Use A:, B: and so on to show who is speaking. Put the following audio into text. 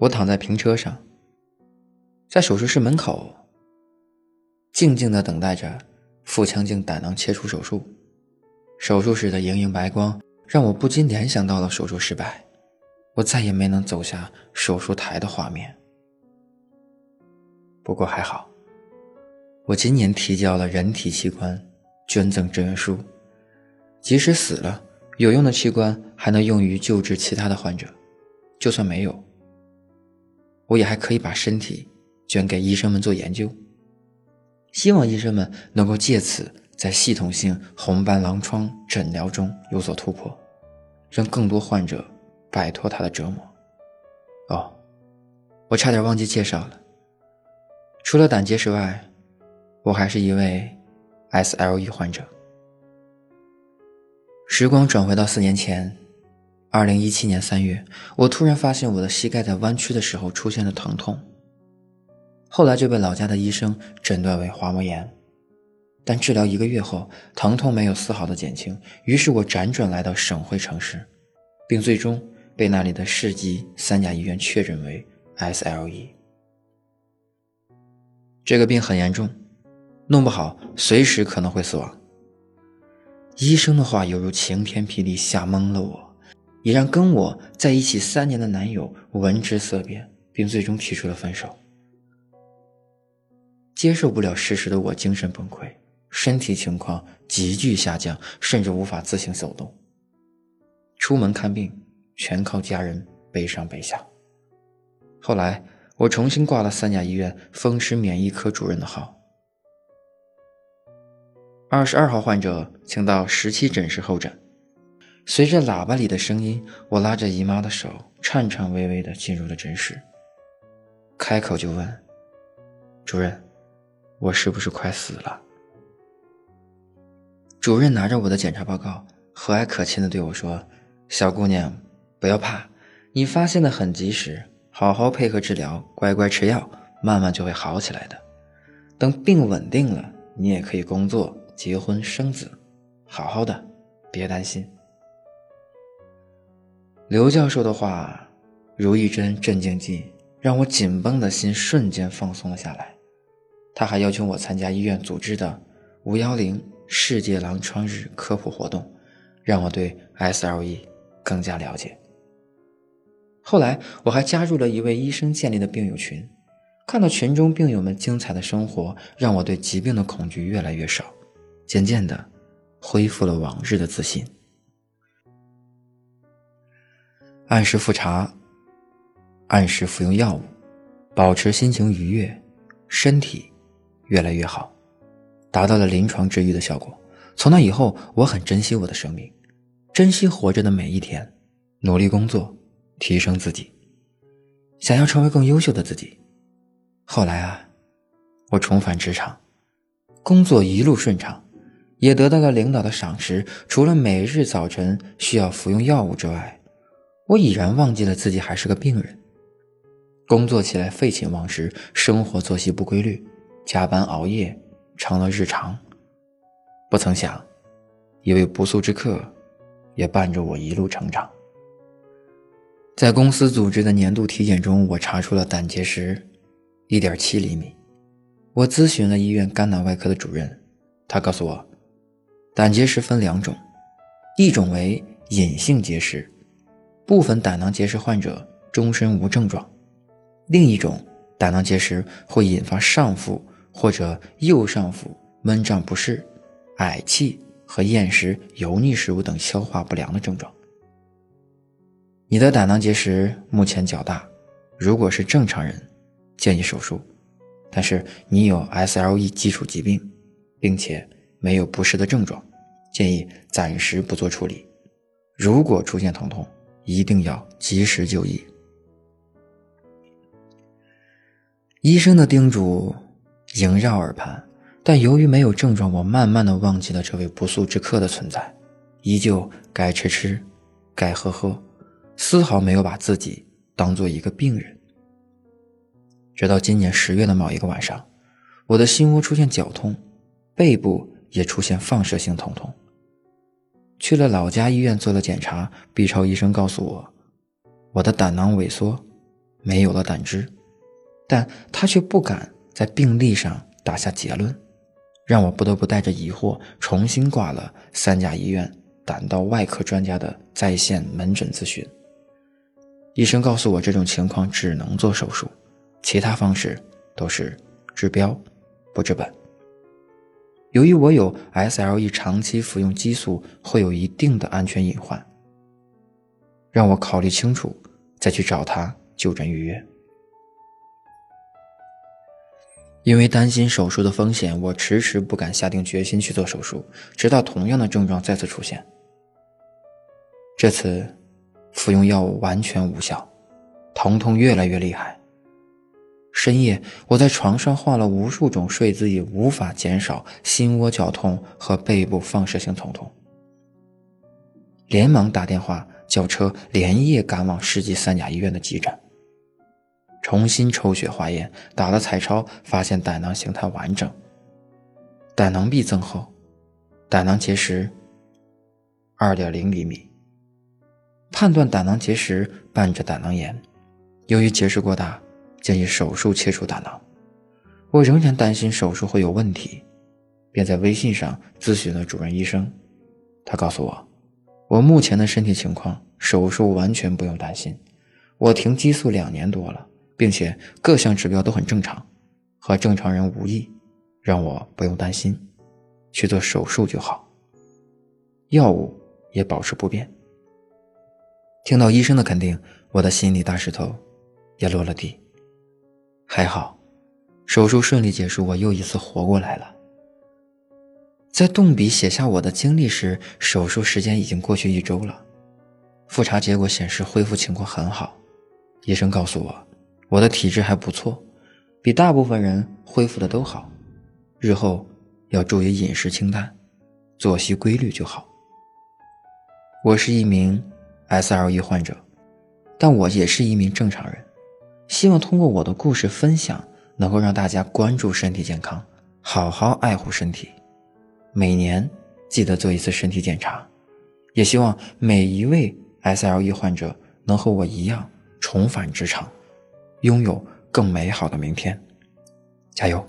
A: 我躺在平车上，在手术室门口，静静地等待着腹腔镜胆囊切除手术。手术室的莹莹白光让我不禁联想到了手术失败，我再也没能走下手术台的画面。不过还好，我今年提交了人体器官捐赠志愿书，即使死了，有用的器官还能用于救治其他的患者。就算没有，我也还可以把身体捐给医生们做研究。希望医生们能够借此在系统性红斑狼疮诊疗中有所突破，让更多患者摆脱他的折磨。哦，我差点忘记介绍了。除了胆结石外，我还是一位 SLE 患者。时光转回到四年前，二零一七年三月，我突然发现我的膝盖在弯曲的时候出现了疼痛。后来就被老家的医生诊断为滑膜炎，但治疗一个月后，疼痛没有丝毫的减轻。于是我辗转来到省会城市，并最终被那里的市级三甲医院确诊为 SLE。这个病很严重，弄不好随时可能会死亡。医生的话犹如晴天霹雳，吓懵了我，也让跟我在一起三年的男友闻之色变，并最终提出了分手。接受不了事实的我精神崩溃，身体情况急剧下降，甚至无法自行走动。出门看病全靠家人背上背下。后来。我重新挂了三甲医院风湿免疫科主任的号。二十二号患者，请到十七诊室候诊。随着喇叭里的声音，我拉着姨妈的手，颤颤巍巍地进入了诊室。开口就问：“主任，我是不是快死了？”主任拿着我的检查报告，和蔼可亲地对我说：“小姑娘，不要怕，你发现的很及时。”好好配合治疗，乖乖吃药，慢慢就会好起来的。等病稳定了，你也可以工作、结婚、生子，好好的，别担心。刘教授的话如一针镇静剂，让我紧绷的心瞬间放松了下来。他还邀请我参加医院组织的“五幺零世界狼疮日”科普活动，让我对 SLE 更加了解。后来，我还加入了一位医生建立的病友群，看到群中病友们精彩的生活，让我对疾病的恐惧越来越少，渐渐的恢复了往日的自信。按时复查，按时服用药物，保持心情愉悦，身体越来越好，达到了临床治愈的效果。从那以后，我很珍惜我的生命，珍惜活着的每一天，努力工作。提升自己，想要成为更优秀的自己。后来啊，我重返职场，工作一路顺畅，也得到了领导的赏识。除了每日早晨需要服用药物之外，我已然忘记了自己还是个病人。工作起来废寝忘食，生活作息不规律，加班熬夜成了日常。不曾想，一位不速之客，也伴着我一路成长。在公司组织的年度体检中，我查出了胆结石，一点七厘米。我咨询了医院肝脑外科的主任，他告诉我，胆结石分两种，一种为隐性结石，部分胆囊结石患者终身无症状；另一种胆囊结石会引发上腹或者右上腹闷胀不适、嗳气和厌食、油腻食物等消化不良的症状。你的胆囊结石目前较大，如果是正常人，建议手术。但是你有 SLE 基础疾病，并且没有不适的症状，建议暂时不做处理。如果出现疼痛，一定要及时就医。医生的叮嘱萦绕耳畔，但由于没有症状，我慢慢的忘记了这位不速之客的存在，依旧该吃吃，该喝喝。丝毫没有把自己当做一个病人。直到今年十月的某一个晚上，我的心窝出现绞痛，背部也出现放射性疼痛。去了老家医院做了检查，B 超医生告诉我，我的胆囊萎缩，没有了胆汁，但他却不敢在病历上打下结论，让我不得不带着疑惑重新挂了三甲医院胆道外科专家的在线门诊咨询。医生告诉我，这种情况只能做手术，其他方式都是治标不治本。由于我有 SLE，长期服用激素会有一定的安全隐患，让我考虑清楚再去找他就诊预约。因为担心手术的风险，我迟迟不敢下定决心去做手术，直到同样的症状再次出现。这次服用药物完全无效，疼痛越来越厉害。深夜，我在床上换了无数种睡姿，也无法减少心窝绞痛和背部放射性疼痛。连忙打电话叫车，连夜赶往世纪三甲医院的急诊。重新抽血化验，打了彩超，发现胆囊形态完整，胆囊壁增厚，胆囊结石二点零厘米，判断胆囊结石伴着胆囊炎。由于结石过大。建议手术切除大脑，我仍然担心手术会有问题，便在微信上咨询了主任医生。他告诉我，我目前的身体情况，手术完全不用担心。我停激素两年多了，并且各项指标都很正常，和正常人无异，让我不用担心，去做手术就好。药物也保持不变。听到医生的肯定，我的心里大石头也落了地。还好，手术顺利结束，我又一次活过来了。在动笔写下我的经历时，手术时间已经过去一周了。复查结果显示恢复情况很好，医生告诉我，我的体质还不错，比大部分人恢复的都好。日后要注意饮食清淡，作息规律就好。我是一名 SLE 患者，但我也是一名正常人。希望通过我的故事分享，能够让大家关注身体健康，好好爱护身体。每年记得做一次身体检查，也希望每一位 SLE 患者能和我一样重返职场，拥有更美好的明天。加油！